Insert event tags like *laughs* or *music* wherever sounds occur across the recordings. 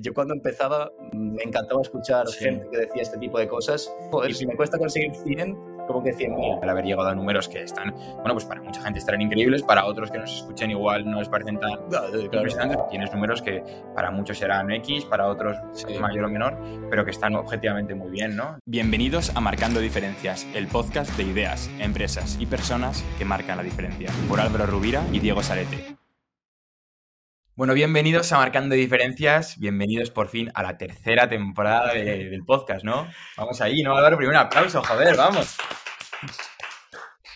Yo cuando empezaba me encantaba escuchar gente que decía este tipo de cosas. Joder, si me cuesta conseguir 100, como que 100.000. El haber llegado a números que están, bueno, pues para mucha gente estarán increíbles, para otros que nos escuchen igual no les parecen tan impresionantes. Tienes números que para muchos serán X, para otros mayor o menor, pero que están objetivamente muy bien, ¿no? Bienvenidos a Marcando Diferencias, el podcast de ideas, empresas y personas que marcan la diferencia. Por Álvaro Rubira y Diego Sarete. Bueno, bienvenidos a Marcando Diferencias, bienvenidos por fin a la tercera temporada del podcast, ¿no? Vamos ahí, ¿no, Álvaro? Primero un aplauso, joder, vamos.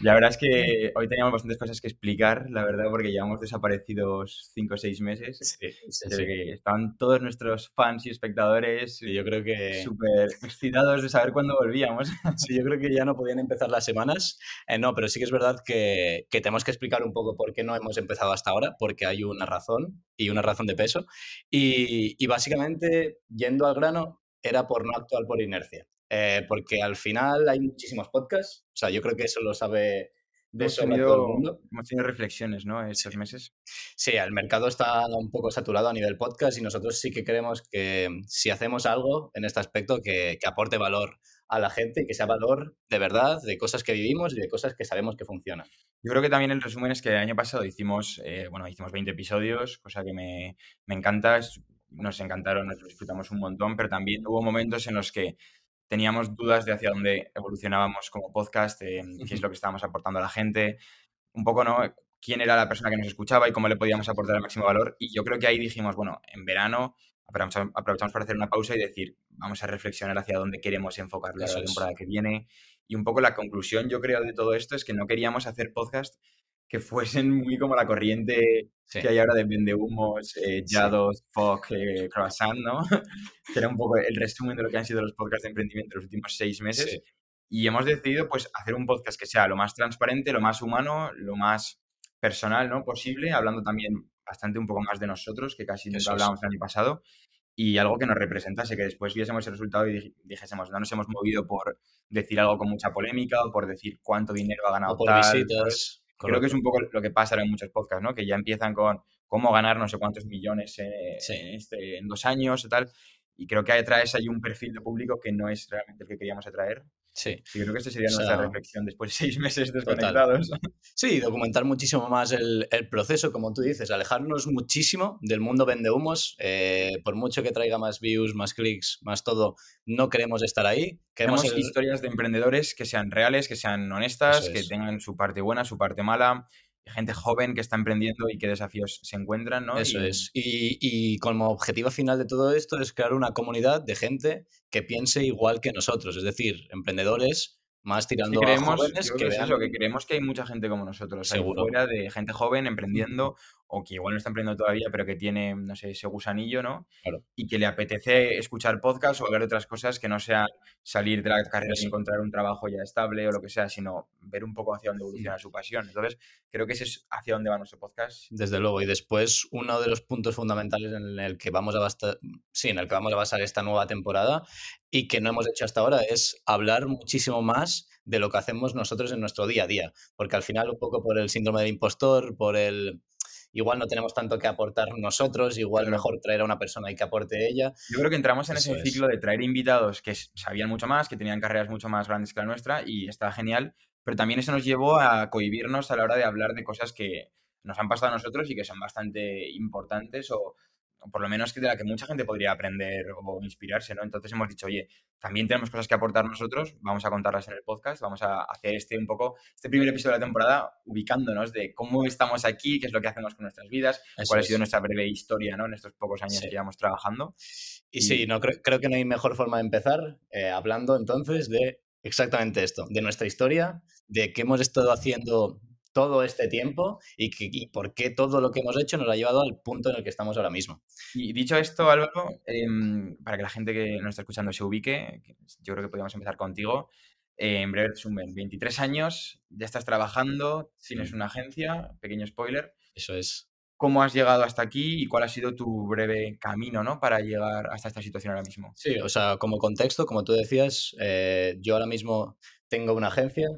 La verdad es que hoy teníamos bastantes cosas que explicar, la verdad, porque llevamos desaparecidos cinco o seis meses. Sí, sí, que estaban todos nuestros fans y espectadores yo creo que súper excitados de saber cuándo volvíamos. Sí, yo creo que ya no podían empezar las semanas. Eh, no, pero sí que es verdad que, que, tenemos que explicar un poco por qué no hemos empezado hasta ahora, porque hay una razón y una razón de peso. Y, y básicamente, yendo al grano, era por no actuar por inercia. Eh, porque al final hay muchísimos podcasts, o sea, yo creo que eso lo sabe de hemos tenido, todo el mundo. Hemos tenido reflexiones, ¿no? Esos meses. Sí, el mercado está un poco saturado a nivel podcast y nosotros sí que creemos que si hacemos algo en este aspecto que, que aporte valor a la gente y que sea valor de verdad de cosas que vivimos y de cosas que sabemos que funcionan. Yo creo que también el resumen es que el año pasado hicimos, eh, bueno, hicimos 20 episodios, cosa que me, me encanta, nos encantaron, nos disfrutamos un montón, pero también hubo momentos en los que teníamos dudas de hacia dónde evolucionábamos como podcast, qué es lo que estábamos aportando a la gente, un poco, ¿no? quién era la persona que nos escuchaba y cómo le podíamos aportar el máximo valor. Y yo creo que ahí dijimos, bueno, en verano aprovechamos, para hacer una pausa y decir, vamos a reflexionar hacia dónde queremos enfocar la temporada que viene. Y un poco la conclusión, yo creo, de todo esto es que no queríamos hacer podcast que fuesen muy como la corriente que hay ahora de vendehumos, eh, Yados, Fog, eh, Croissant, ¿no? *laughs* que era un poco el resumen de lo que han sido los podcasts de emprendimiento los últimos seis meses. Y hemos decidido, pues, hacer un podcast que sea lo más transparente, lo más humano, lo más personal, ¿no? Posible, hablando también bastante un poco más de nosotros, que casi nunca hablábamos el año pasado, y algo que nos representase, que después viésemos el resultado y dijésemos, no nos hemos movido por decir algo con mucha polémica o por decir cuánto dinero ha ganado o por visitas. Creo que es un poco lo que pasa en muchos podcasts, ¿no? Que ya empiezan con cómo ganar no sé cuántos millones en, este, en dos años o tal. Y creo que atraes ahí un perfil de público que no es realmente el que queríamos atraer. Sí. sí creo que esta sería nuestra reflexión después de seis *laughs* meses desconectados. Sí, documentar muchísimo más el, el, proceso, como tú dices, alejarnos muchísimo del mundo vende humos. Eh, por mucho que traiga más views, más clics, más todo, no queremos estar ahí. Queremos historias de emprendedores que sean reales, que sean honestas, que tengan su parte buena, su parte mala gente joven que está emprendiendo y qué desafíos se encuentran, ¿no? Eso es. Y, y, como objetivo final de todo esto es crear una comunidad de gente que piense igual que nosotros, es decir, emprendedores más tirando a jóvenes que, es eso, que creemos que hay mucha gente como nosotros, Seguro. fuera de gente joven emprendiendo o que igual no está emprendiendo todavía, pero que tiene, no sé, ese gusanillo, ¿no? Claro. Y que le apetece escuchar podcast o hablar de otras cosas que no sea salir de la carrera y encontrar un trabajo ya estable o lo que sea, sino ver un poco hacia dónde evoluciona su pasión. Entonces, creo que ese es hacia dónde va nuestro podcast. Desde luego. Y después, uno de los puntos fundamentales en el que vamos a sí, en el que vamos a basar esta nueva temporada y que no hemos hecho hasta ahora es hablar muchísimo más de lo que hacemos nosotros en nuestro día a día. Porque al final, un poco por el síndrome del impostor, por el igual no tenemos tanto que aportar nosotros, igual mejor traer a una persona y que aporte ella. Yo creo que entramos en ese ciclo de traer invitados que sabían mucho más, que tenían carreras mucho más grandes que la nuestra y está genial, pero también eso nos llevó a cohibirnos a la hora de hablar de cosas que nos han pasado a nosotros y que son bastante importantes o por lo menos de la que mucha gente podría aprender o inspirarse, ¿no? Entonces hemos dicho, oye, también tenemos cosas que aportar nosotros, vamos a contarlas en el podcast, vamos a hacer este un poco, este primer episodio de la temporada, ubicándonos de cómo estamos aquí, qué es lo que hacemos con nuestras vidas, cuál ha sido nuestra breve historia, ¿no? En estos pocos años que llevamos trabajando. Y, sí, no, creo, creo, que no hay mejor forma de empezar eh, hablando entonces de exactamente esto, de nuestra historia, de qué hemos estado haciendo todo este tiempo y, que, por qué todo lo que hemos hecho nos ha llevado al punto en el que estamos ahora mismo. Y dicho esto, Álvaro, em, para que la gente que nos está escuchando se ubique, yo creo que podríamos empezar contigo. Eh, en breve resumen, 23 años, ya estás trabajando, tienes una agencia, pequeño spoiler. Eso es. ¿Cómo has llegado hasta aquí y cuál ha sido tu breve camino ¿no? para llegar hasta esta situación ahora mismo? Sí, o sea, como contexto, como tú decías, eh, yo ahora mismo tengo una agencia.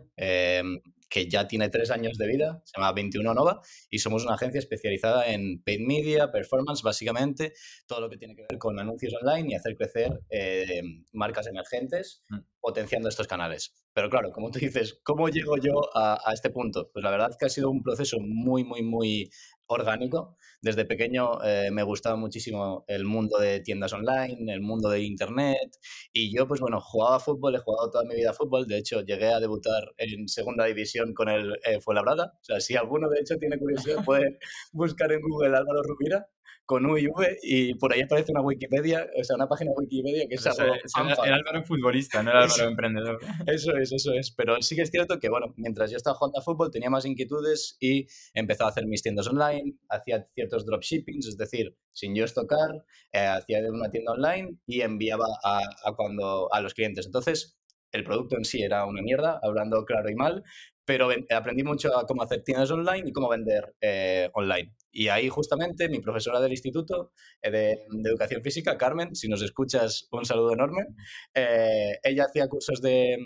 Que ya tiene tres años de vida, se llama 21 Nova, y somos una agencia especializada en paid media, performance, básicamente, todo lo que tiene que ver con anuncios online y hacer crecer eh, marcas emergentes, mm. potenciando estos canales. Pero claro, como tú dices, ¿cómo llego yo a, a, este punto? Pues la verdad es que ha sido un proceso muy, muy, muy orgánico. Desde pequeño eh, me gustaba muchísimo el mundo de tiendas online, el mundo de internet y yo pues bueno, jugaba fútbol, he jugado toda mi vida fútbol, de hecho llegué a debutar en segunda división con el eh, Fuenlabrada, o sea, si alguno de hecho tiene curiosidad puede buscar en Google Álvaro Rubira con U y V y por ahí aparece una Wikipedia, o sea, una página Wikipedia que es algo... el Álvaro futbolista, no el Álvaro emprendedor. Eso es, eso es. Pero sí que es cierto que, bueno, mientras yo estaba jugando a fútbol tenía más inquietudes y empezaba a hacer mis tiendas online, hacía ciertos dropshippings, es decir, sin yo estocar, eh, hacía de una tienda online y enviaba a, a, cuando, a los clientes. Entonces, el producto en sí era una mierda, hablando claro y mal, pero aprendí mucho a cómo hacer tiendas online y cómo vender eh, online. Y ahí justamente mi profesora del instituto eh, de, educación física, Carmen, si nos escuchas, un saludo enorme, eh, ella hacía cursos de,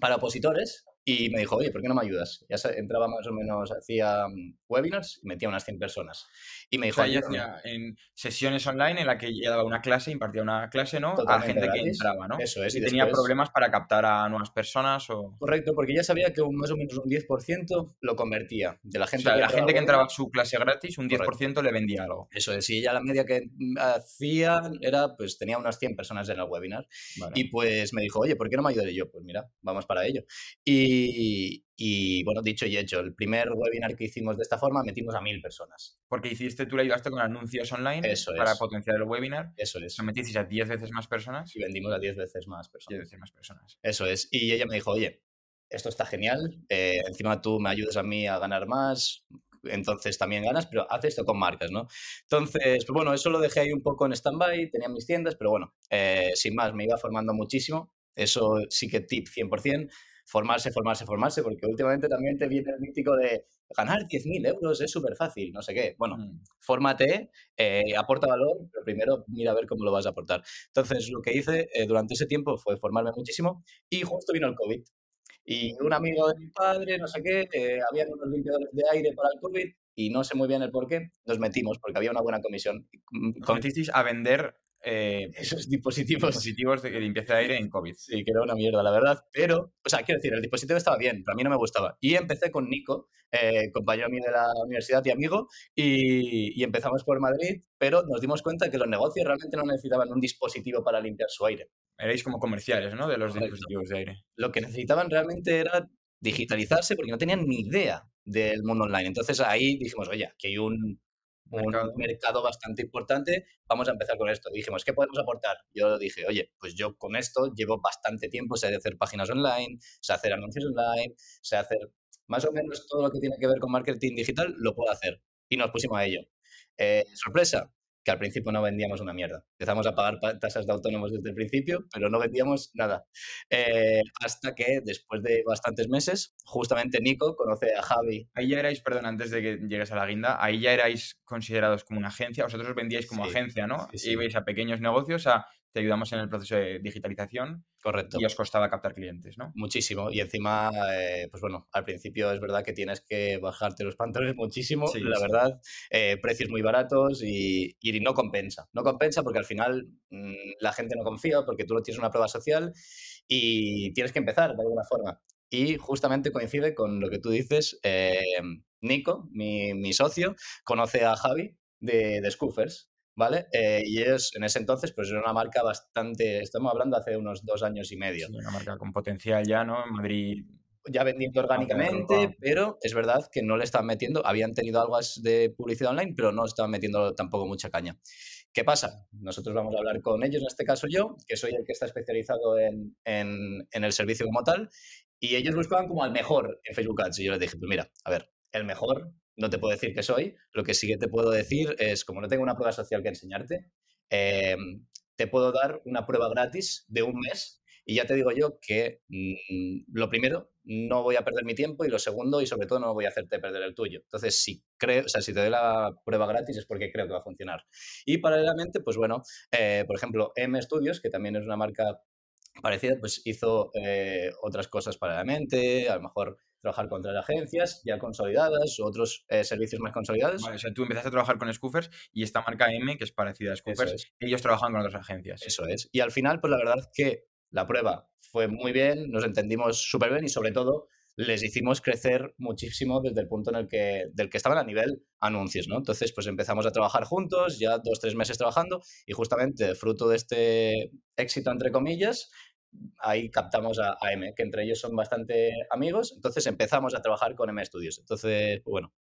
para opositores y me dijo, oye, ¿por qué no me ayudas? Ya entraba más o menos, hacía webinars y metía unas 100 personas. Y me dijo... O sea, hacía en sesiones online en la que ella daba una clase, impartía una clase, ¿no? a gente que entraba, ¿no? Eso es. Y, tenía problemas para captar a nuevas personas o... Correcto, porque ya sabía que un, más o menos un 10% lo convertía. De la gente o sea, que la gente que entraba a su clase gratis, un 10% le vendía algo. Eso es. Y ella la media que hacía era, pues tenía unas 100 personas en el webinar. Y pues me dijo, oye, ¿por qué no me ayudaré yo? Pues mira, vamos para ello. Y y, bueno, dicho y hecho, el primer webinar que hicimos de esta forma metimos a mil personas. Porque hiciste, tú le ayudaste con anuncios online Eso para potenciar el webinar. Eso es. ¿Lo metiste a 10 veces más personas? Y vendimos a 10 veces más personas. 10 veces más personas. Eso es. Y ella me dijo, oye, esto está genial, eh, encima tú me ayudas a mí a ganar más, entonces también ganas, pero haz esto con marcas, ¿no? Entonces, pues bueno, eso lo dejé ahí un poco en stand-by, tenía mis tiendas, pero bueno, eh, sin más, me iba formando muchísimo, eso sí que tip 100%, formarse, formarse, formarse, porque últimamente también te viene el mítico de ganar 10.000 euros es súper fácil, no sé qué. Bueno, mm. fórmate, eh, aporta valor, pero primero mira a ver cómo lo vas a aportar. Entonces, lo que hice eh, durante ese tiempo fue formarme muchísimo y justo vino el COVID. Y un amigo de mi padre, no sé qué, eh, habían unos limpiadores de aire para el COVID y no sé muy bien el por qué, nos metimos porque había una buena comisión. Cometisteis a vender eh, esos dispositivos. Dispositivos de limpieza de aire en COVID. Sí, que era una mierda, la verdad. Pero, o sea, quiero decir, el dispositivo estaba bien, pero a mí no me gustaba. Y empecé con Nico, eh, compañero mío de la universidad y amigo, y, y, empezamos por Madrid, pero nos dimos cuenta que los negocios realmente no necesitaban un dispositivo para limpiar su aire. Erais como comerciales, ¿no? De los dispositivos de aire. Lo que necesitaban realmente era digitalizarse porque no tenían ni idea del mundo online. Entonces ahí dijimos, oye, que hay un, un mercado. bastante importante, vamos a empezar con esto. Dijimos, ¿qué podemos aportar? Yo dije, oye, pues yo con esto llevo bastante tiempo, sé hacer páginas online, sé hacer anuncios online, sé hacer más o menos todo lo que tiene que ver con marketing digital, lo puedo hacer. Y nos pusimos a ello. Eh, sorpresa, que al principio no vendíamos una mierda. Empezamos a pagar tasas de autónomos desde el principio, pero no vendíamos nada. Eh, hasta que después de bastantes meses, justamente Nico conoce a Javi. Ahí ya erais, perdón, antes de que llegues a la guinda, ahí ya erais considerados como una agencia, vosotros vendíais como agencia, ¿no? Sí, Ibais a pequeños negocios a te ayudamos en el proceso de digitalización. Correcto. Y os costaba captar clientes, ¿no? Muchísimo. Y encima, eh, pues bueno, al principio es verdad que tienes que bajarte los pantalones muchísimo, la verdad. Eh, precios muy baratos y, y, no compensa. No compensa porque al final mmm, la gente no confía porque tú no tienes una prueba social y tienes que empezar de alguna forma. Y justamente coincide con lo que tú dices. Eh, Nico, mi, mi, socio, conoce a Javi de, de Scoofers. ¿Vale? Eh, y ellos en ese entonces, pues era una marca bastante, estamos hablando hace unos dos años y medio. Sí, una marca con potencial ya, ¿no? En Madrid. Ya vendiendo orgánicamente, pero es verdad que no le estaban metiendo, habían tenido algo de publicidad online, pero no estaban metiendo tampoco mucha caña. ¿Qué pasa? Nosotros vamos a hablar con ellos, en este caso yo, que soy el que está especializado en, en, en el servicio como tal, y ellos buscaban como al mejor en Facebook Ads. Y yo les dije, pues mira, a ver, el mejor no te puedo decir que soy, lo que sí que te puedo decir es, como no tengo una prueba social que enseñarte, eh, te puedo dar una prueba gratis de un mes y ya te digo yo que mmm, lo primero, no voy a perder mi tiempo y lo segundo, y sobre todo no voy a hacerte perder el tuyo. Entonces, si creo, o sea, si te doy la prueba gratis es porque creo que va a funcionar. Y paralelamente, pues bueno, eh, por ejemplo, M Studios, que también es una marca parecida, pues hizo eh, otras cosas paralelamente, a lo mejor trabajar con otras agencias ya consolidadas, otros eh, servicios más consolidados. Vale, o sea, tú empezaste a trabajar con Scoofers y esta marca M, que es parecida a Scoofers, ellos trabajan con otras agencias. Eso es. Y al final, pues la verdad es que la prueba fue muy bien, nos entendimos súper bien y sobre todo les hicimos crecer muchísimo desde el punto en el que, del que estaban a nivel anuncios, ¿no? Entonces, pues empezamos a trabajar juntos, ya dos, tres meses trabajando, y justamente fruto de este éxito, entre comillas, ahí captamos a, M, que entre ellos son bastante amigos, entonces empezamos a trabajar con M Studios. Entonces, bueno,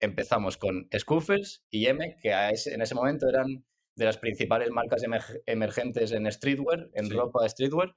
empezamos con Scoofers y M, que en ese momento eran de las principales marcas emergentes en streetwear, en ropa de streetwear.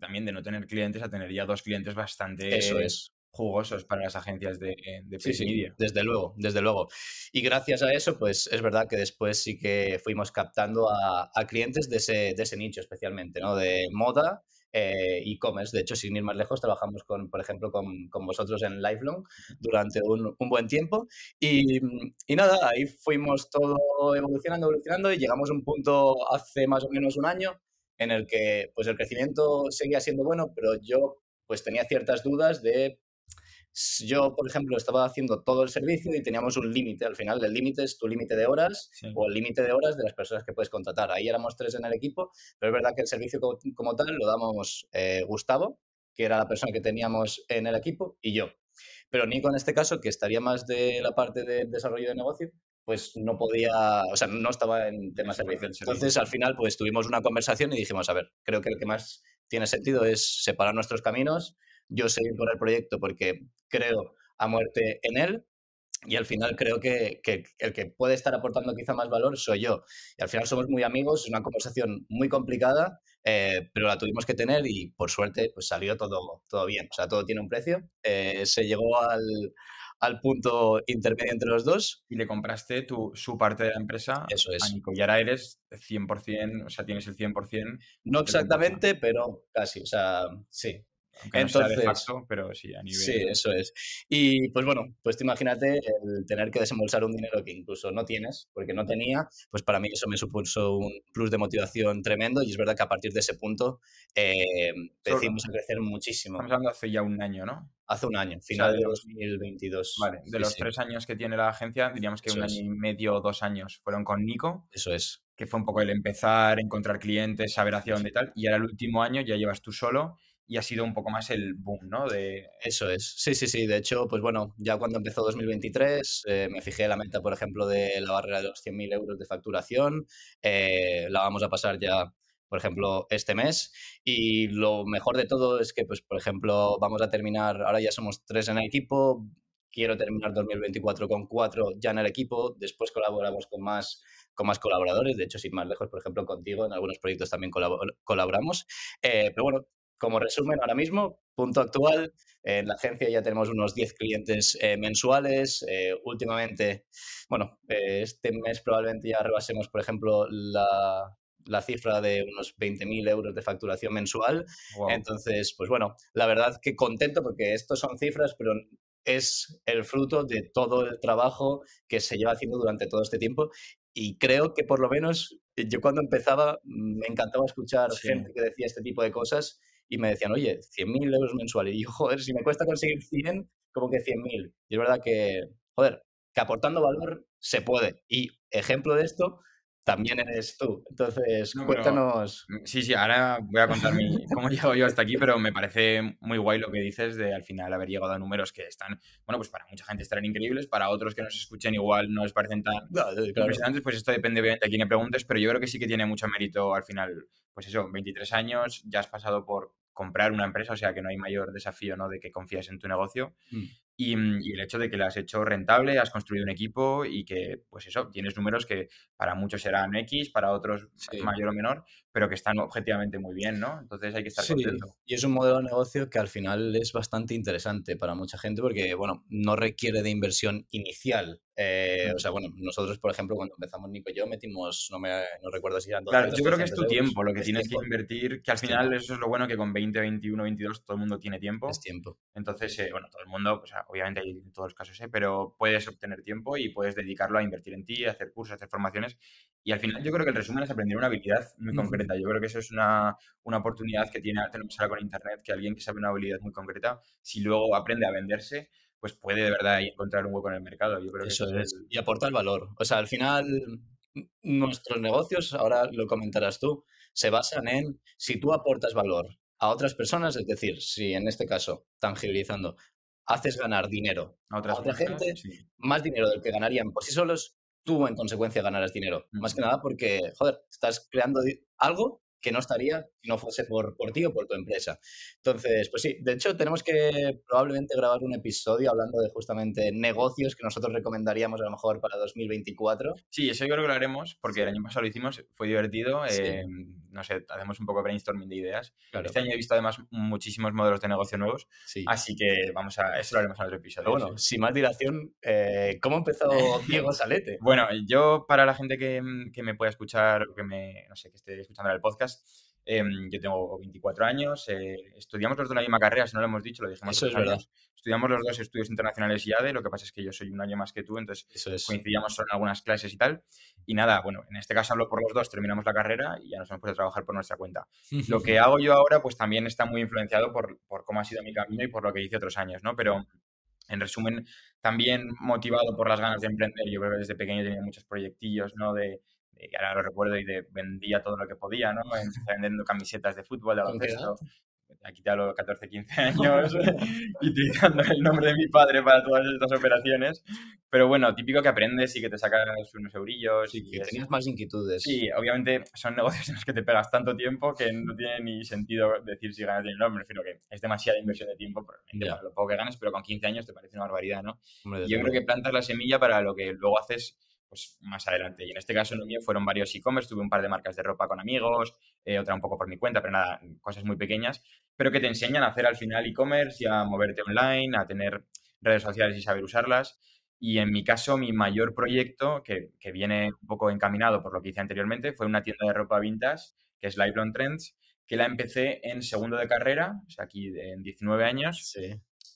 También de no tener clientes a tener ya dos clientes bastante Eso es. Jugosos para las agencias de, de sí, desde luego, desde luego. Y gracias a eso, pues es verdad que después sí que fuimos captando a, a clientes de ese, de ese nicho especialmente, ¿no? De moda eh, e-commerce. de hecho, sin ir más lejos, trabajamos, con, por ejemplo, con, con vosotros en Lifelong durante un, un buen tiempo. Y, y, nada, ahí fuimos todo evolucionando, evolucionando y llegamos a un punto hace más o menos un año en el que pues el crecimiento seguía siendo bueno, pero yo pues tenía ciertas dudas de yo, por ejemplo, estaba haciendo todo el servicio y teníamos un límite. Al final, el límite es tu límite de horas o el límite de horas de las personas que puedes contratar. Ahí éramos tres en el equipo, pero es verdad que el servicio como, tal lo damos eh, Gustavo, que era la persona que teníamos en el equipo, y yo. Pero Nico, en este caso, que estaría más de la parte de desarrollo de negocio, pues no podía, o sea, no estaba en temas de servicio. Entonces, al final, pues tuvimos una conversación y dijimos, a ver, creo que el que más tiene sentido es separar nuestros caminos yo seguir con el proyecto porque creo a muerte en él y al final creo que, el que puede estar aportando quizá más valor soy yo. Y al final somos muy amigos, es una conversación muy complicada, eh, pero la tuvimos que tener y por suerte pues salió todo, todo bien. O sea, todo tiene un precio. Eh, se llegó al, al, punto intermedio entre los dos. Y le compraste tu, su parte de la empresa Eso es. a Nico. Y ahora eres 100%, o sea, tienes el 100%. No exactamente, pero casi. O sea, sí. Entonces, pero sí, a nivel. Sí, eso es. Y pues bueno, pues imagínate el tener que desembolsar un dinero que incluso no tienes, porque no tenía, pues para mí eso me supuso un plus de motivación tremendo y es verdad que a partir de ese punto eh, decidimos a crecer muchísimo. Estamos hablando hace ya un año, ¿no? Hace un año, final de 2022. Vale, de los tres años que tiene la agencia, diríamos que un año y medio o dos años fueron con Nico. Eso es. Que fue un poco el empezar, encontrar clientes, saber hacia dónde y tal. Y ahora el último año ya llevas tú solo y ha sido un poco más el boom, ¿no? De... Eso es, sí, sí, sí. De hecho, pues bueno, ya cuando empezó 2023 eh, me fijé la meta, por ejemplo, de la barrera de los 100.000 euros de facturación. Eh, la vamos a pasar ya, por ejemplo, este mes. Y lo mejor de todo es que, pues, por ejemplo, vamos a terminar, ahora ya somos tres en el equipo. Quiero terminar 2024 con cuatro ya en el equipo. Después colaboramos con más con más colaboradores, de hecho, sin más lejos, por ejemplo, contigo, en algunos proyectos también colaboramos. Eh, pero bueno, como resumen, ahora mismo, punto actual, en la agencia ya tenemos unos 10 clientes eh, mensuales. Eh, últimamente, bueno, eh, este mes probablemente ya rebasemos, por ejemplo, la, la cifra de unos 20.000 euros de facturación mensual. Entonces, pues bueno, la verdad que contento porque estos son cifras, pero es el fruto de todo el trabajo que se lleva haciendo durante todo este tiempo. Y creo que por lo menos yo cuando empezaba me encantaba escuchar gente que decía este tipo de cosas y me decían, oye, 100.000 euros mensuales. Y yo, joder, si me cuesta conseguir 100, como que 100.000. Y es verdad que, joder, que aportando valor se puede. Y ejemplo de esto, también eres tú. Entonces, cuéntanos. Mm, sí, sí, ahora voy a contar mi, *laughs* cómo llego yo hasta aquí, pero me parece muy guay lo que dices de al final haber llegado a números que están, bueno, pues para mucha gente estarán increíbles, para otros que nos escuchen igual no les parecen tan impresionantes, pues esto depende obviamente de quién le preguntes, pero yo creo que sí que tiene mucho mérito al final, pues eso, 23 años, ya has pasado por comprar una empresa, o sea que no hay mayor desafío ¿no? de que confíes en tu negocio. Mm. Mm, y, el hecho de que lo has hecho rentable, has construido un equipo y que, pues eso, tienes números que para muchos serán X, para otros mayor o menor, pero que están objetivamente muy bien, ¿no? Entonces hay que estar sí. contento. Y es un modelo de negocio que al final es bastante interesante para mucha gente porque, bueno, no requiere de inversión inicial Eh, Mm. o sea, bueno, nosotros, por ejemplo, cuando empezamos Nico y yo, metimos, no, me, no recuerdo si eran Claro, 200, yo creo que es tu 300 euros. tiempo lo que Es tienes tiempo, que invertir, que al final eso es lo bueno que con 20, 21, 22 todo el mundo tiene tiempo. Es tiempo. Entonces, eh, bueno, todo el mundo, o sea, obviamente hay en todos los casos, ¿eh? pero puedes obtener tiempo y puedes dedicarlo a invertir en ti, a hacer cursos, a hacer formaciones. Y al final yo creo que el resumen es aprender una habilidad muy concreta. Yo creo que eso es una, una oportunidad que tiene, tenemos ahora con Internet, que alguien que sabe una habilidad muy concreta, si luego aprende a venderse, pues puede de verdad encontrar un hueco en el mercado. Yo creo que Eso es. el- Y aportar valor. O sea, al final, nuestros negocios, ahora lo comentarás tú, se basan en si tú aportas valor a otras personas, es decir, si en este caso, tangibilizando, haces ganar dinero a otras a otra personas, gente, sí. más dinero del que ganarían por sí solos, tú en consecuencia ganarás dinero. Más que nada porque, joder, estás creando algo que no estaría si no fuese por, por ti o por tu empresa. Entonces, pues sí, de hecho tenemos que probablemente grabar un episodio hablando de justamente negocios que nosotros recomendaríamos a lo mejor para 2024. Sí, eso yo creo que lo haremos porque el año pasado lo hicimos, fue divertido. Sí. eh, no sé, hacemos un poco de brainstorming de ideas. Claro, Este año he visto además muchísimos modelos de negocio nuevos, sí. así que vamos a, eso lo haremos en otro episodio. Pero bueno, sin más dilación, eh, ¿cómo empezó *laughs* Diego Salete? Bueno, yo para la gente que, que me pueda escuchar o que me, no sé, que esté escuchando el podcast, em, yo tengo 24 años, eh, estudiamos los dos la misma carrera, si no lo hemos dicho, lo dijimos Eso es verdad. Estudiamos los dos estudios internacionales IADE, lo que pasa es que yo soy un año más que tú, entonces es. coincidíamos en algunas clases y tal. Y nada, bueno, en este caso hablo por los dos, terminamos la carrera y ya nos hemos puesto a trabajar por nuestra cuenta. *laughs* Lo que hago yo ahora, pues también está muy influenciado por, por cómo ha sido mi camino y por lo que hice otros años, ¿no? Pero en resumen, también motivado por las ganas de emprender. Yo creo que desde pequeño tenía muchos proyectillos, ¿no? De- y ahora lo recuerdo y de vendía todo lo que podía, ¿no? *laughs* Empecé vendiendo camisetas de fútbol, de ¿Con qué baloncesto. Aquí te hablo de 14, 15 años *laughs* y utilizando el nombre de mi padre para todas estas operaciones. Pero bueno, típico que aprendes y que te sacas unos eurillos. Sí, y que es- tenías más inquietudes. Sí, obviamente son *laughs* negocios en los que te pegas tanto tiempo que no tiene ni sentido decir si ganas dinero. Me refiero que es demasiada inversión de tiempo, probablemente Ya. para lo poco que ganas, pero con 15 años te parece una barbaridad, ¿no? Hombre, yo creo que plantas la semilla para lo que luego haces pues, más adelante. Y en este caso, el mío fueron varios e-commerce, tuve un par de marcas de ropa con amigos, eh, otra un poco por mi cuenta, pero nada, cosas muy pequeñas, pero que te enseñan a hacer al final e-commerce y a moverte online, a tener redes sociales y saber usarlas. Y en mi caso, mi mayor proyecto, que, que viene un poco encaminado por lo que hice anteriormente, fue una tienda de ropa vintage, que es Lifelong Trends, que la empecé en segundo de carrera, o sea, aquí en 19 años, Sí.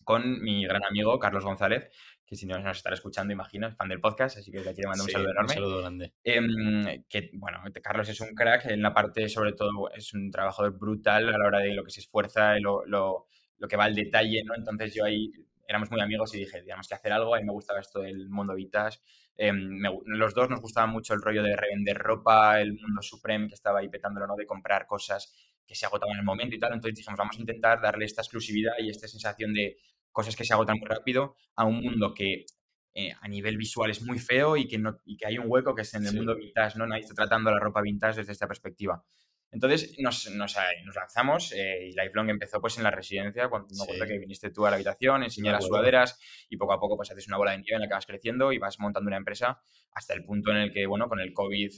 Con mi gran amigo Carlos González, que si no nos estará escuchando, imagino, es fan del podcast, así que le mando un Sí, saludo enorme. saludo grande. Em, que, bueno, Carlos es un crack en la parte, sobre todo, es un trabajador brutal a la hora de lo que se esfuerza, lo, lo, lo que va al detalle, ¿no? Entonces yo ahí éramos muy amigos y dije, tenemos que hacer algo, a mí me gustaba esto del mundo vintage. Em, me gu- los dos nos gustaba mucho el rollo de revender ropa, el mundo Supreme que estaba ahí petándolo, ¿no? De comprar cosas que se agotaban en el momento y tal. Entonces dijimos, vamos a intentar darle esta exclusividad y esta sensación de cosas que se agotan muy rápido a un mundo que eh, a nivel visual es muy feo y que, no, y que hay un hueco que es en el Sí. mundo vintage, ¿no? Nadie está tratando la ropa vintage desde esta perspectiva. Entonces nos, nos, eh, nos lanzamos eh, y Lifelong empezó pues en la residencia, cuando me Sí. acuerdo que viniste tú a la habitación, enseñé las sudaderas y poco a poco pues haces una bola de nieve en la que vas creciendo y vas montando una empresa hasta el punto en el que, bueno, con el COVID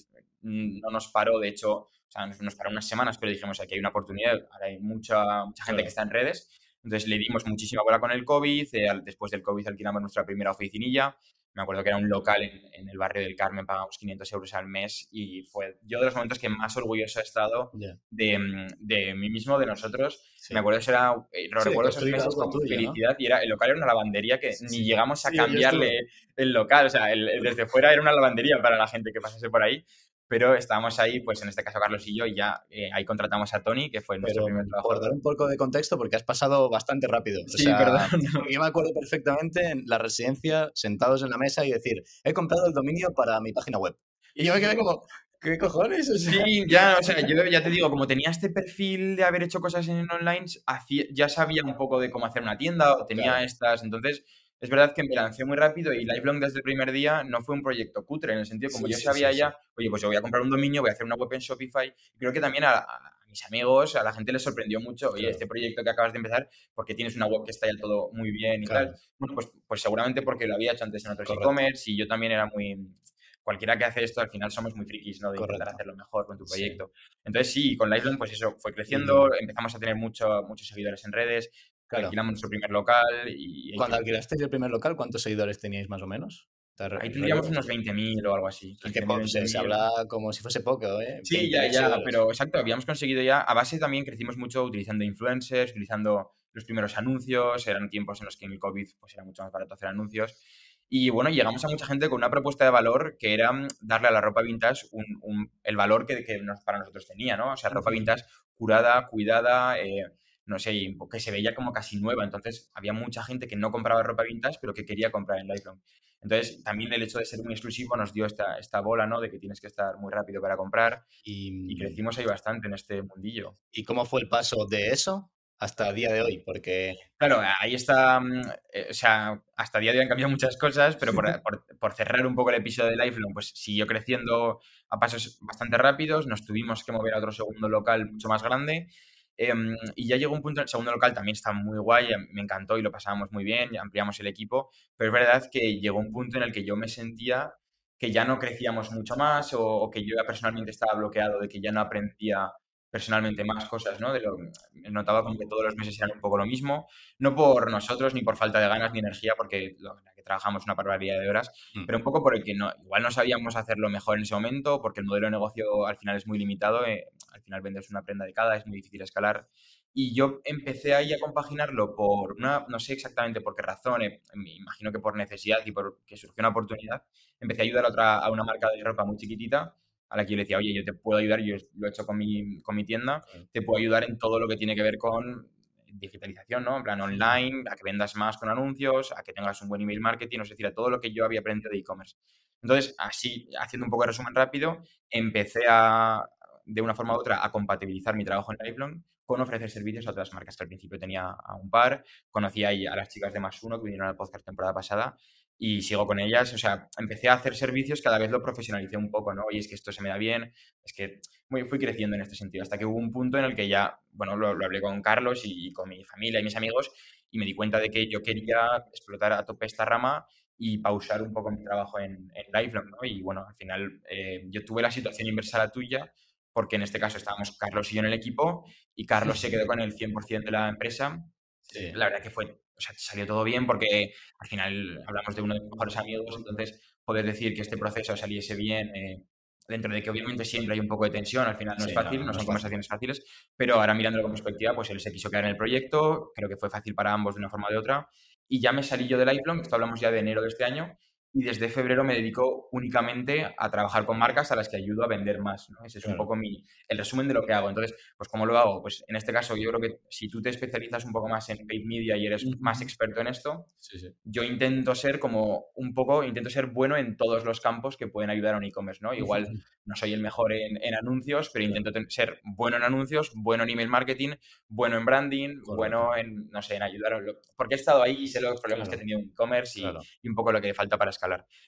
mm, no nos paró, de hecho, o sea, nos, nos paró unas semanas, pero dijimos aquí hay una oportunidad, ahora hay mucha, mucha gente Claro. que está en redes, entonces le dimos muchísima bola con el COVID, eh, al- después del COVID alquilamos nuestra primera oficinilla, me acuerdo que era un local en, en el barrio del Carmen, pagamos 500 euros al mes y fue yo de los momentos que más orgulloso he estado de, mm, de mí mismo, de nosotros. Sí. Me acuerdo, eso era, eh, lo Sí, recuerdo esos meses con felicidad y era, el local era una lavandería que Sí, ni llegamos a cambiarle el local, o sea, el- el desde fuera era una lavandería para la gente que pasase por ahí, pero estábamos ahí, pues en este caso Carlos y yo, y ya eh, ahí contratamos a Tony, que fue nuestro Pero primer trabajo. por dar un poco de contexto, porque has pasado bastante rápido. O Sí, sea, perdón. Yo me acuerdo perfectamente en la residencia, sentados en la mesa y decir, he comprado el dominio para mi página web. Y yo me quedé como, ¿qué cojones? O sea, Sí, ya, o sea, yo ya te digo, como tenía este perfil de haber hecho cosas en online, hacía- ya sabía un poco de cómo hacer una tienda o tenía Claro. estas, entonces es verdad que me lancé muy rápido y Lifelong desde el primer día no fue un proyecto cutre, en el sentido como Sí, yo sí, sabía sí, ya, oye, pues yo voy a comprar un dominio, voy a hacer una web en Shopify, creo que también a, a mis amigos, a la gente les sorprendió mucho, oye, Claro. este proyecto que acabas de empezar, porque tienes una web que está ya todo muy bien y Claro. tal. Bueno, pues, pues seguramente porque lo había hecho antes en otros e-commerce y yo también era muy... Cualquiera que hace esto, al final somos muy frikis, ¿no? De intentar hacerlo mejor con tu Sí. proyecto. Entonces, sí, con Lifelong, pues eso, fue creciendo, empezamos a tener mucho, muchos seguidores en redes, Claro. alquilamos nuestro primer local y... Cuando alquilasteis el primer local, ¿cuántos seguidores teníais más o menos? Ahí tendríamos unos 20.000 o algo así. Que se, habla como si fuese poco, ¿eh? Sí, ya, ya, pero exacto, habíamos conseguido ya, a base también crecimos mucho utilizando influencers, utilizando los primeros anuncios, eran tiempos en los que en el COVID pues era mucho más barato hacer anuncios. Y bueno, llegamos a mucha gente con una propuesta de valor que era darle a la ropa vintage un, el valor que, que para nosotros tenía, ¿no? O sea, ropa vintage curada, cuidada, eh, no sé, que se veía como casi nueva. Entonces, había mucha gente que no compraba ropa vintage, pero que quería comprar en Lifelong. Entonces, también el hecho de ser muy exclusivo nos dio esta, esta bola, ¿no? De que tienes que estar muy rápido para comprar. Y, y crecimos ahí bastante en este mundillo. ¿Y cómo fue el paso de eso hasta el día de hoy, porque... Claro, ahí está, mm, eh, o sea, hasta el día de hoy han cambiado muchas cosas, pero por, por, cerrar un poco el episodio de Lifelong, pues siguió creciendo a pasos bastante rápidos, nos tuvimos que mover a otro segundo local mucho más grande, em, y ya llegó un punto, el segundo local también está muy guay, me encantó y lo pasábamos muy bien, ampliamos el equipo, pero es verdad que llegó un punto en el que yo me sentía que ya no crecíamos mucho más o, que yo personalmente estaba bloqueado de que ya no aprendía personalmente más cosas, ¿no? De lo, notaba como que todos los meses eran un poco lo mismo, no por nosotros, ni por falta de ganas ni energía, porque lo, que trabajamos una barbaridad de horas, mm. pero un poco porque no, igual no sabíamos hacerlo mejor en ese momento, porque el modelo de negocio al final es muy limitado, eh, al final vendes una prenda de cada, es muy difícil escalar. Y yo empecé ahí a compaginarlo por una, no sé exactamente por qué razón, eh, me imagino que por necesidad y porque surgió una oportunidad, empecé a ayudar a, otra, a una marca de ropa muy chiquitita a la que yo le decía, oye, yo te puedo ayudar, yo lo he hecho con mi, con mi tienda, te puedo ayudar en todo lo que tiene que ver con digitalización, ¿no? En plan online, a que vendas más con anuncios, a que tengas un buen email marketing, es decir, a todo lo que yo había aprendido de e-commerce. Entonces, así, haciendo un poco de resumen rápido, empecé a, de una forma u otra, a compatibilizar mi trabajo en Lifelong con ofrecer servicios a otras marcas que al principio tenía a un par. Conocí ahí a las chicas de Más Uno que vinieron al podcast temporada pasada y sigo con ellas. O sea, empecé a hacer servicios, cada vez lo profesionalicé un poco, ¿no? Oye, es que esto se me da bien, es que muy, fui creciendo en este sentido, hasta que hubo un punto en el que ya, bueno, lo, hablé con Carlos y, con mi familia y mis amigos y me di cuenta de que yo quería explotar a tope esta rama y pausar un poco mi trabajo en, en Lifelong, ¿no? Y bueno, al final eh, yo tuve la situación inversa a la tuya, porque en este caso estábamos Carlos y yo en el equipo y Carlos se *laughs* quedó con el 100% de la empresa. La verdad que fue o sea, salió todo bien porque al final hablamos de uno de mis mejores amigos, entonces poder decir que este proceso saliese bien, eh, dentro de que obviamente siempre hay un poco de tensión, al final no es fácil, no, son conversaciones fáciles, pero ahora mirándolo con perspectiva, pues él se quiso quedar en el proyecto, creo que fue fácil para ambos de una forma o de otra, y ya me salí yo de Lifelong, esto hablamos ya de enero de este año, y desde febrero me dedico únicamente a trabajar con marcas a las que ayudo a vender más. ¿no? Ese es un poco mi, el resumen de lo que hago. Entonces, pues ¿cómo lo hago? Pues en este caso yo creo que si tú te especializas un poco más en paid media y eres más experto en esto, yo intento ser como un poco, intento ser bueno en todos los campos que pueden ayudar a un e-commerce. ¿no? Igual *laughs* no soy el mejor en, anuncios, pero intento ser bueno en anuncios, bueno en email marketing, bueno en branding, bueno en, no sé, en ayudar. Porque he estado ahí y sé los problemas que he tenido en e-commerce y, y un poco lo que falta para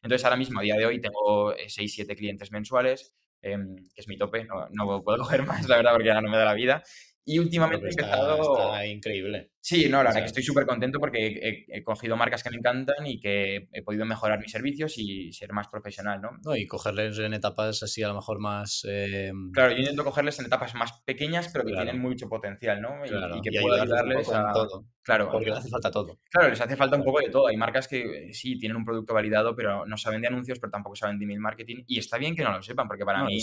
Entonces, ahora mismo, a día de hoy, tengo 6-7 eh, clientes mensuales, em, que es mi tope, no, no, puedo *laughs* coger más, la verdad, porque ya no me da la vida. Y últimamente he empezado... Está increíble. Sí, no, la verdad que estoy súper contento porque he, cogido marcas que me encantan y que he podido mejorar mis servicios y ser más profesional, ¿no? no y cogerles en etapas así a lo mejor más... Em, claro, yo intento cogerles en etapas más pequeñas pero que tienen mucho potencial, ¿no? Y, que puedo ayudarles a... Todo. Claro. Porque les hace falta todo. Claro, les hace falta un poco de todo. Hay marcas que eh, sí tienen un producto validado, pero no saben de anuncios, pero tampoco saben de email marketing. Y está bien que no lo sepan, porque para mí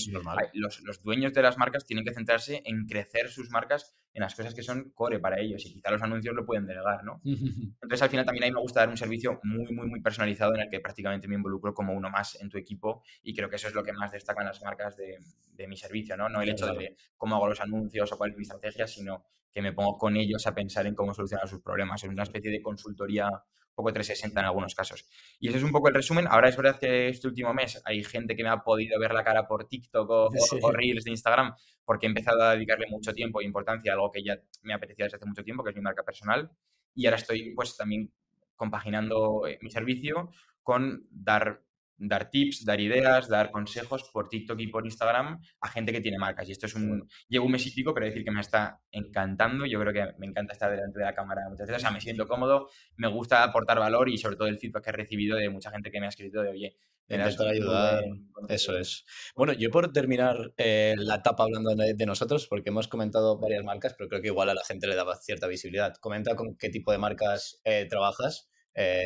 los, los, dueños de las marcas tienen que centrarse en crecer sus marcas en las cosas que son core para ellos. Y quizá los anuncios lo pueden delegar, ¿no? *laughs* Entonces, al final también a mí me gusta dar un servicio muy, muy, muy personalizado en el que prácticamente me involucro como uno más en tu equipo. Y creo que eso es lo que más destacan las marcas de, de mi servicio, ¿no? No el hecho de cómo hago los anuncios o cuál es mi estrategia, sino que me pongo con ellos a pensar en cómo solucionar sus problemas. Es una especie de consultoría un poco 360 en algunos casos. Y ese es un poco el resumen. Ahora es verdad que este último mes hay gente que me ha podido ver la cara por TikTok *laughs* o, Reels de Instagram porque he empezado a dedicarle mucho tiempo e importancia a algo que ya me apetecía desde hace mucho tiempo, que es mi marca personal. Y ahora estoy pues también compaginando eh, mi servicio con dar dar tips, dar ideas, dar consejos por TikTok y por Instagram a gente que tiene marcas. Y esto es un... Llevo un mes y pico, pero decir que me está encantando. Yo creo que me encanta estar delante de la cámara muchas veces. O sea, me siento cómodo, me gusta aportar valor y sobre todo el feedback que he recibido de mucha gente que me ha escrito de, oye, Intentar ayudar, eso es. Bueno, yo por terminar eh, la etapa hablando de, nosotros, porque hemos comentado varias marcas, pero creo que igual a la gente le daba cierta visibilidad. Comenta con qué tipo de marcas eh, trabajas Eh,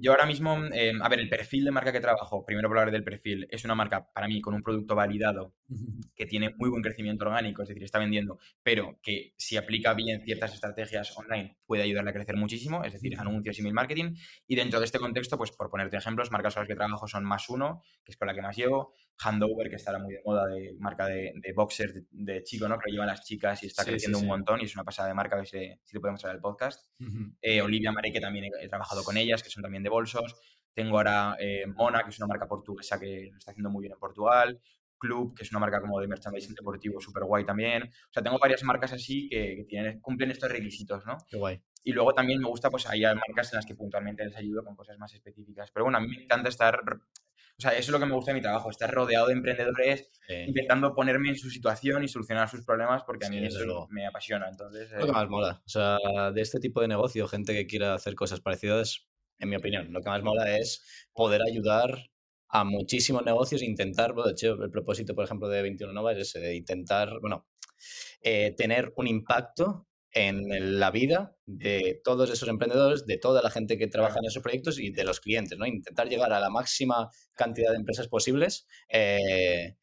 Yo ahora mismo, eh, a ver, el perfil de marca que trabajo, primero por hablar del perfil, es una marca para mí con un producto validado que tiene muy buen crecimiento orgánico, es decir, está vendiendo, pero que si aplica bien ciertas estrategias online puede ayudarle a crecer muchísimo, es decir, anuncios y email marketing. Y dentro de este contexto, pues por ponerte ejemplos, marcas con las que trabajo son Más Uno, que es con la que más llevo, Handover, que está muy de moda, de marca de, de boxers de, de, chico, ¿no? Que lo llevan las chicas y está sí, creciendo sí, sí. un montón y es una pasada de marca, que si, si le podemos hablar el podcast. Uh -huh. eh, Olivia Mare, que también he, he, trabajado con ellas, que son también de bolsos. Tengo ahora eh, Mona, que es una marca portuguesa que lo está haciendo muy bien en Portugal. Club, que es una marca como de merchandising deportivo súper guay también. O sea, tengo varias marcas así que, que tienen, cumplen estos requisitos, ¿no? Qué guay. Y luego también me gusta, pues, hay marcas en las que puntualmente les ayudo con cosas más específicas. Pero bueno, a mí me encanta estar o sea, eso es lo que me gusta de mi trabajo, estar rodeado de emprendedores, sí. intentando ponerme en su situación y solucionar sus problemas, porque a mí sí, eso me apasiona. Entonces, eh... Lo que más mola. O sea, de este tipo de negocio, gente que quiera hacer cosas parecidas, en mi opinión, lo que más mola es poder ayudar a muchísimos negocios e intentar, bueno, de hecho, el propósito, por ejemplo, de 21 Nova es ese, de intentar, bueno, eh, tener un impacto en la vida de todos esos emprendedores, de toda la gente que trabaja en esos proyectos y de los clientes, ¿no? Intentar llegar a la máxima cantidad de empresas posibles eh,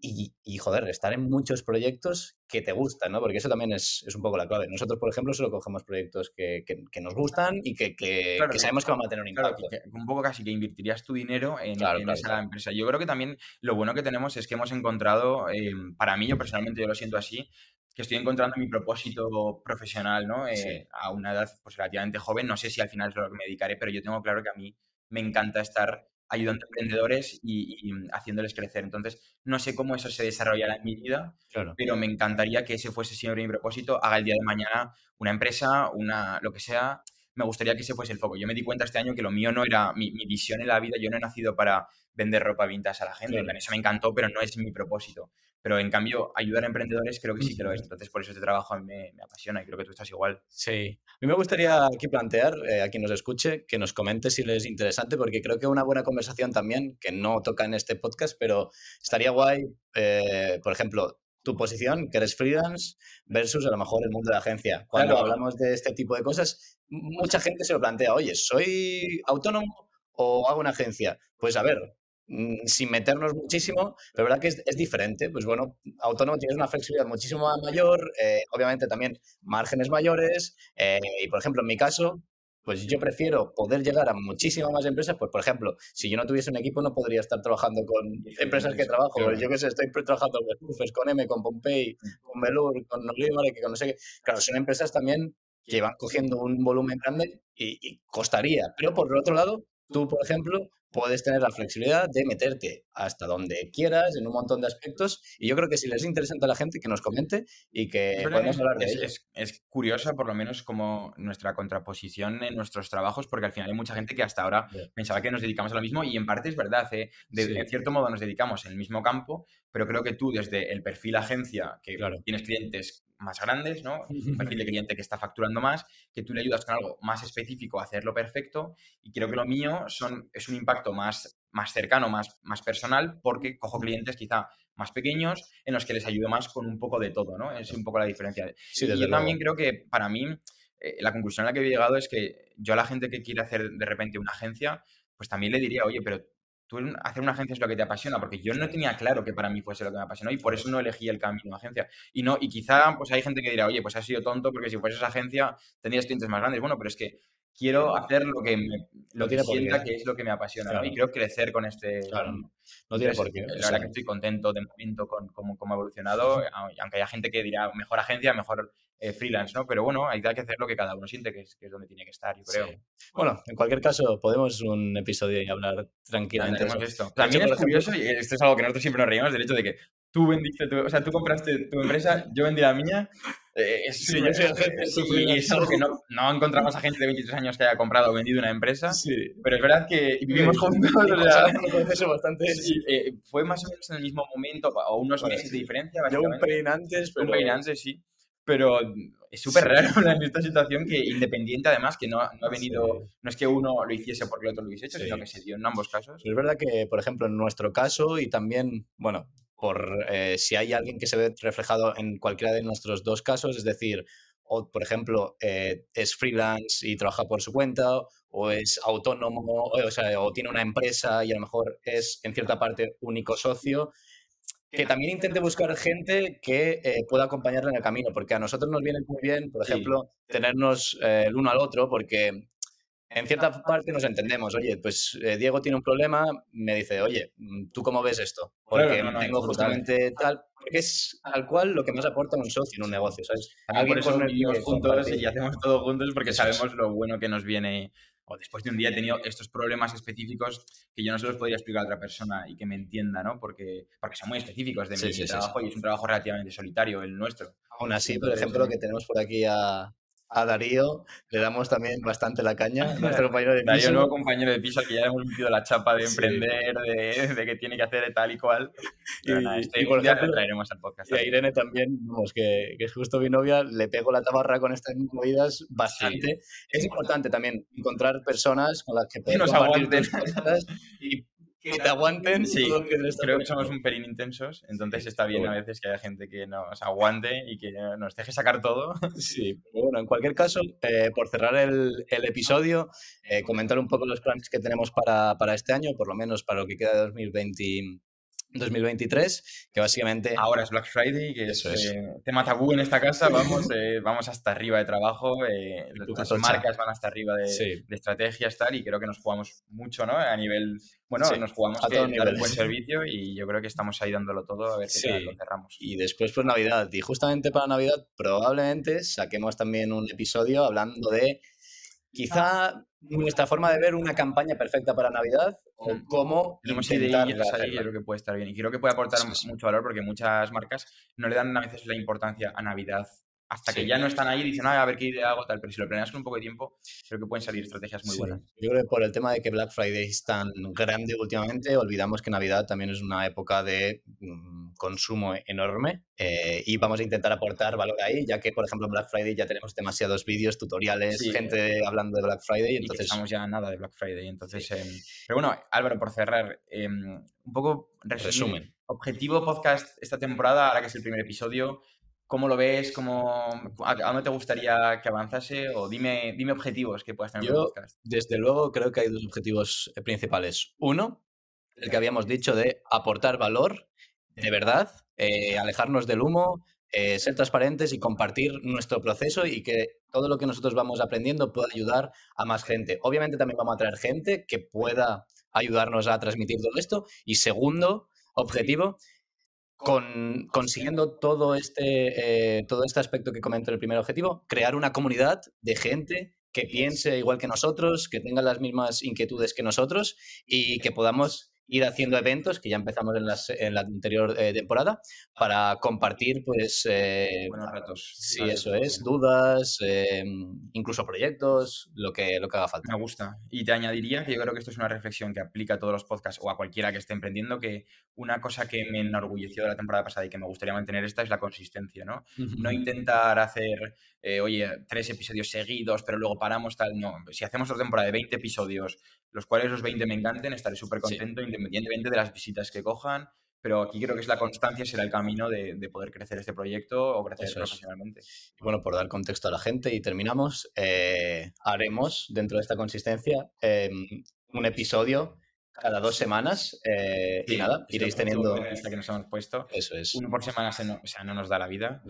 y, y, joder, estar en muchos proyectos que te gustan, ¿no? Porque eso también es, es un poco la clave. Nosotros, por ejemplo, solo cogemos proyectos que, que, que nos gustan y que, que, claro, que sabemos que van a tener un impacto. Claro, un poco casi que invertirías tu dinero en, claro, en esa empresa. Yo creo que también lo bueno que tenemos es que hemos encontrado, eh, para mí, yo personalmente yo lo siento así, que estoy encontrando mi propósito profesional, ¿no? Eh, sí. A una edad pues, relativamente joven. No sé si al final es lo que me dedicaré, pero yo tengo claro que a mí me encanta estar ayudando a emprendedores y, y, haciéndoles crecer. Entonces, no sé cómo eso se desarrollará en mi vida, claro. pero me encantaría que ese fuese siempre mi propósito. Haga el día de mañana una empresa, una lo que sea. Me gustaría que ese fuese el foco. Yo me di cuenta este año que lo mío no era mi, mi visión en la vida. Yo no he nacido para vender ropa vintage a la gente. Claro. Eso me encantó, pero no es mi propósito. Pero en cambio, ayudar a emprendedores creo que sí que lo es. Entonces, por eso este trabajo a mí me, me apasiona y creo que tú estás igual. Sí. A mí me gustaría aquí plantear, eh, a quien nos escuche, que nos comente si les es interesante, porque creo que una buena conversación también, que no toca en este podcast, pero estaría guay, eh, por ejemplo, tu posición, que eres freelance, versus a lo mejor el mundo de la agencia. Cuando claro. hablamos de este tipo de cosas, mucha gente se lo plantea, oye, ¿soy autónomo o hago una agencia? Pues a ver, sin meternos muchísimo, pero verdad que es, es, diferente. Pues bueno, autónomo tienes una flexibilidad muchísimo mayor, eh, obviamente también márgenes mayores, eh, y por ejemplo, en mi caso, pues yo prefiero poder llegar a muchísimas más empresas, pues por ejemplo, si yo no tuviese un equipo no podría estar trabajando con empresas que trabajo, claro. yo qué sé, estoy trabajando con Ufes, con M, con Pompey, con Melur, con Olivar, que con no sé qué, claro, son empresas también que van cogiendo un volumen grande y, y costaría, pero por el otro lado, tú, por ejemplo, puedes tener la flexibilidad de meterte hasta donde quieras en un montón de aspectos y yo creo que si les es interesante a la gente que nos comente y que es, hablar de es, ello. Es, es, curiosa por lo menos como nuestra contraposición en nuestros trabajos porque al final hay mucha gente que hasta ahora pensaba que nos dedicamos a lo mismo y en parte es verdad, ¿eh? de, sí. de, cierto modo nos dedicamos en el mismo campo, pero creo que tú desde el perfil agencia, que claro. tienes clientes más grandes, ¿no? Un perfil de *laughs* cliente que está facturando más, que tú le ayudas con algo más específico a hacerlo perfecto y creo que lo mío son, es un impacto más, más cercano, más, más personal, porque cojo clientes quizá más pequeños en los que les ayudo más con un poco de todo, ¿no? Es un poco la diferencia. Sí, y yo luego. también creo que para mí eh, la conclusión a la que he llegado es que yo a la gente que quiere hacer de repente una agencia, pues también le diría, oye, pero tú hacer una agencia es lo que te apasiona, porque yo no tenía claro que para mí fuese lo que me apasionó y por eso no elegí el camino de agencia. Y no, y quizá pues hay gente que dirá, oye, pues has sido tonto porque si fueses agencia tendrías clientes más grandes. Bueno, pero es que quiero hacer lo que me, lo que sienta que es lo que me apasiona claro. ¿no? y quiero crecer con este claro. no tiene por qué la verdad que estoy contento de momento con cómo, ha evolucionado *laughs* aunque haya gente que dirá mejor agencia mejor eh, freelance no pero bueno hay que hacer lo que cada uno siente que es, que es donde tiene que estar yo creo sí. bueno en cualquier caso podemos un episodio y hablar tranquilamente de esto también es curioso y esto es algo que nosotros siempre nos reímos del hecho de que tú vendiste tu, o sea tú compraste tu empresa yo vendí la mía eh, sí, sí, es algo que no, no encontramos a gente de 23 años que haya comprado o vendido una empresa, sí. pero es verdad que vivimos juntos. o sea, un proceso bastante. Eh, fue más o menos en el mismo momento, o unos vale. meses de diferencia. Yo un pelín antes, pero. Un pelín antes, sí. Pero es súper raro en esta situación que independiente además que no, no ha venido, no es que uno lo hiciese porque el otro lo hubiese hecho, sino que se dio en ambos casos. Es verdad que, por ejemplo, en nuestro caso y también, bueno, por eh, si hay alguien que se ve reflejado en cualquiera de nuestros dos casos, es decir, o por ejemplo, eh, es freelance y trabaja por su cuenta, o es autónomo, o, sea, o tiene una empresa y a lo mejor es en cierta parte único socio, que también intente buscar gente que eh, pueda acompañarle en el camino, porque a nosotros nos viene muy bien, por ejemplo, tenernos eh, el uno al otro, porque en cierta parte nos entendemos. Oye, pues eh, Diego tiene un problema, me dice, oye, mm, ¿tú cómo ves esto? Porque tengo justamente tal. Porque es al cual lo que más aporta un socio en un negocio, ¿sabes? Alguien por eso juntos y hacemos todo juntos porque sabemos lo bueno que nos viene o después de un día he tenido estos problemas específicos que yo no se los podría explicar a otra persona y que me entienda, ¿no? Porque, porque son muy específicos de mi trabajo y es un trabajo relativamente solitario el nuestro. Aún así, por ejemplo, que tenemos por aquí a, a Darío le damos también bastante la caña, nuestro *laughs* compañero de piso. Darío, nuevo compañero de piso, que ya hemos metido la chapa de emprender, de, de, que tiene que hacer tal y cual. Y, y, por ejemplo, traeremos al podcast. Y a Irene también, vamos, que, que, es justo mi novia, le pego la tabarra con estas movidas bastante. Es importante también encontrar personas con las que poder nos aguanten. y que te aguanten. Sí, creo que somos un pelín intensos, entonces está bien a veces que haya gente que nos aguante y que nos deje sacar todo. Sí, *laughs* bueno, en cualquier caso, eh, por cerrar el, el episodio, eh, comentar un poco los planes que tenemos para, para, este año, por lo menos para lo que queda de 2020, 2023, que básicamente... Ahora es Black Friday, que es, eh, tema tabú en esta casa, vamos, *laughs* eh, vamos hasta arriba de trabajo, eh, las marcas van hasta arriba de, de, estrategias tal, y creo que nos jugamos mucho, ¿no? A nivel, bueno, nos jugamos a todo dar un buen *laughs* servicio y yo creo que estamos ahí dándolo todo a ver si lo cerramos. Y después pues Navidad, y justamente para Navidad probablemente saquemos también un episodio hablando de quizá nuestra forma de ver una campaña perfecta para Navidad o cómo tenemos ideas ahí creo que puede estar bien y creo que puede aportar mucho valor porque muchas marcas no le dan a veces la importancia a Navidad hasta que ya no están ahí y dicen, a ver qué idea hago, tal. Pero si lo planeas con un poco de tiempo, creo que pueden salir estrategias muy buenas. Yo creo que por el tema de que Black Friday es tan grande últimamente, olvidamos que Navidad también es una época de mm, consumo enorme eh, y vamos a intentar aportar valor ahí, ya que, por ejemplo, en Black Friday ya tenemos demasiados vídeos, tutoriales, gente hablando de Black Friday. Entonces... estamos ya nada de Black Friday. Entonces, em, pero bueno, Álvaro, por cerrar, em, un poco resumen. Objetivo podcast esta temporada, ahora que es el primer episodio, ¿Cómo lo ves? ¿Cómo, ¿A dónde te gustaría que avanzase? O dime, dime objetivos que puedas tener en el podcast. Desde luego, creo que hay dos objetivos eh, principales. Uno, el que habíamos dicho de aportar valor de verdad, eh, alejarnos del humo, eh, ser transparentes y compartir nuestro proceso y que todo lo que nosotros vamos aprendiendo pueda ayudar a más gente. Obviamente también vamos a traer gente que pueda ayudarnos a transmitir todo esto. Y segundo objetivo, con, consiguiendo todo este, eh, todo este aspecto que comento en el primer objetivo, crear una comunidad de gente que piense igual que nosotros, que tenga las mismas inquietudes que nosotros y que podamos ir haciendo eventos, que ya empezamos en, las, en la anterior eh, temporada, para compartir, pues... Eh, Buenos retos. Sí, eso es, dudas, eh, incluso proyectos, lo que, lo que haga falta. Me gusta. Y te añadiría que yo creo que esto es una reflexión que aplica a todos los podcasts o a cualquiera que esté emprendiendo, que una cosa que me enorgulleció de la temporada pasada y que me gustaría mantener esta es la consistencia, ¿no? No intentar hacer, oye, tres episodios seguidos, pero luego paramos tal, no. Si hacemos otra temporada de 20 episodios, los cuales los 20 me encanten, estaré súper contento independientemente de las visitas que cojan, pero aquí creo que es la constancia, será el camino de, poder crecer este proyecto o crecer profesionalmente. Y bueno, por dar contexto a la gente y terminamos, eh, haremos dentro de esta consistencia em, un episodio cada dos semanas eh, y nada, iréis teniendo... Esta que nos hemos puesto. Eso es. Uno por semana, no, o sea, no nos da la vida.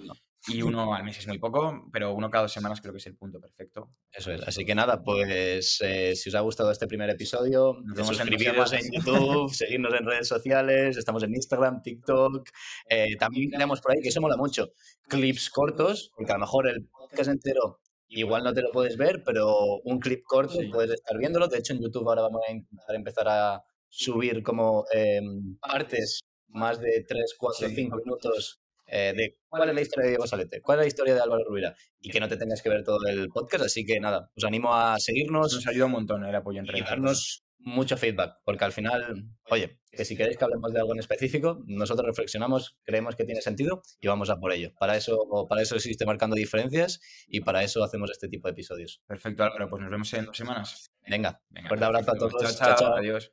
Y uno al mes es muy poco, pero uno cada dos semanas creo que es el punto perfecto. Eso es. Así que nada, pues eh, si os ha gustado este primer episodio, suscribiros en, *laughs* YouTube, seguirnos en redes sociales, estamos en Instagram, TikTok. Eh, también tenemos por ahí, que eso mola mucho, clips cortos, porque a lo mejor el podcast entero igual no te lo puedes ver, pero un clip corto puedes estar viéndolo. De hecho, en YouTube ahora vamos a intentar empezar a subir como em, partes más de 3, 4, 5 minutos eh, de cuál es la historia de Diego Salete, cuál es la historia de Álvaro Rubira y que no te tengas que ver todo el podcast. Así que nada, os animo a seguirnos. Nos ayuda un montón el apoyo en redes. Y darnos mucho feedback, porque al final, oye, que si queréis que hablemos de algo en específico, nosotros reflexionamos, creemos que tiene sentido y vamos a por ello. Para eso, para eso existe Marcando Diferencias y para eso hacemos este tipo de episodios. Perfecto, Álvaro, pues nos vemos en dos semanas. Venga, Venga fuerte abrazo a todos. chao. chao. Adiós.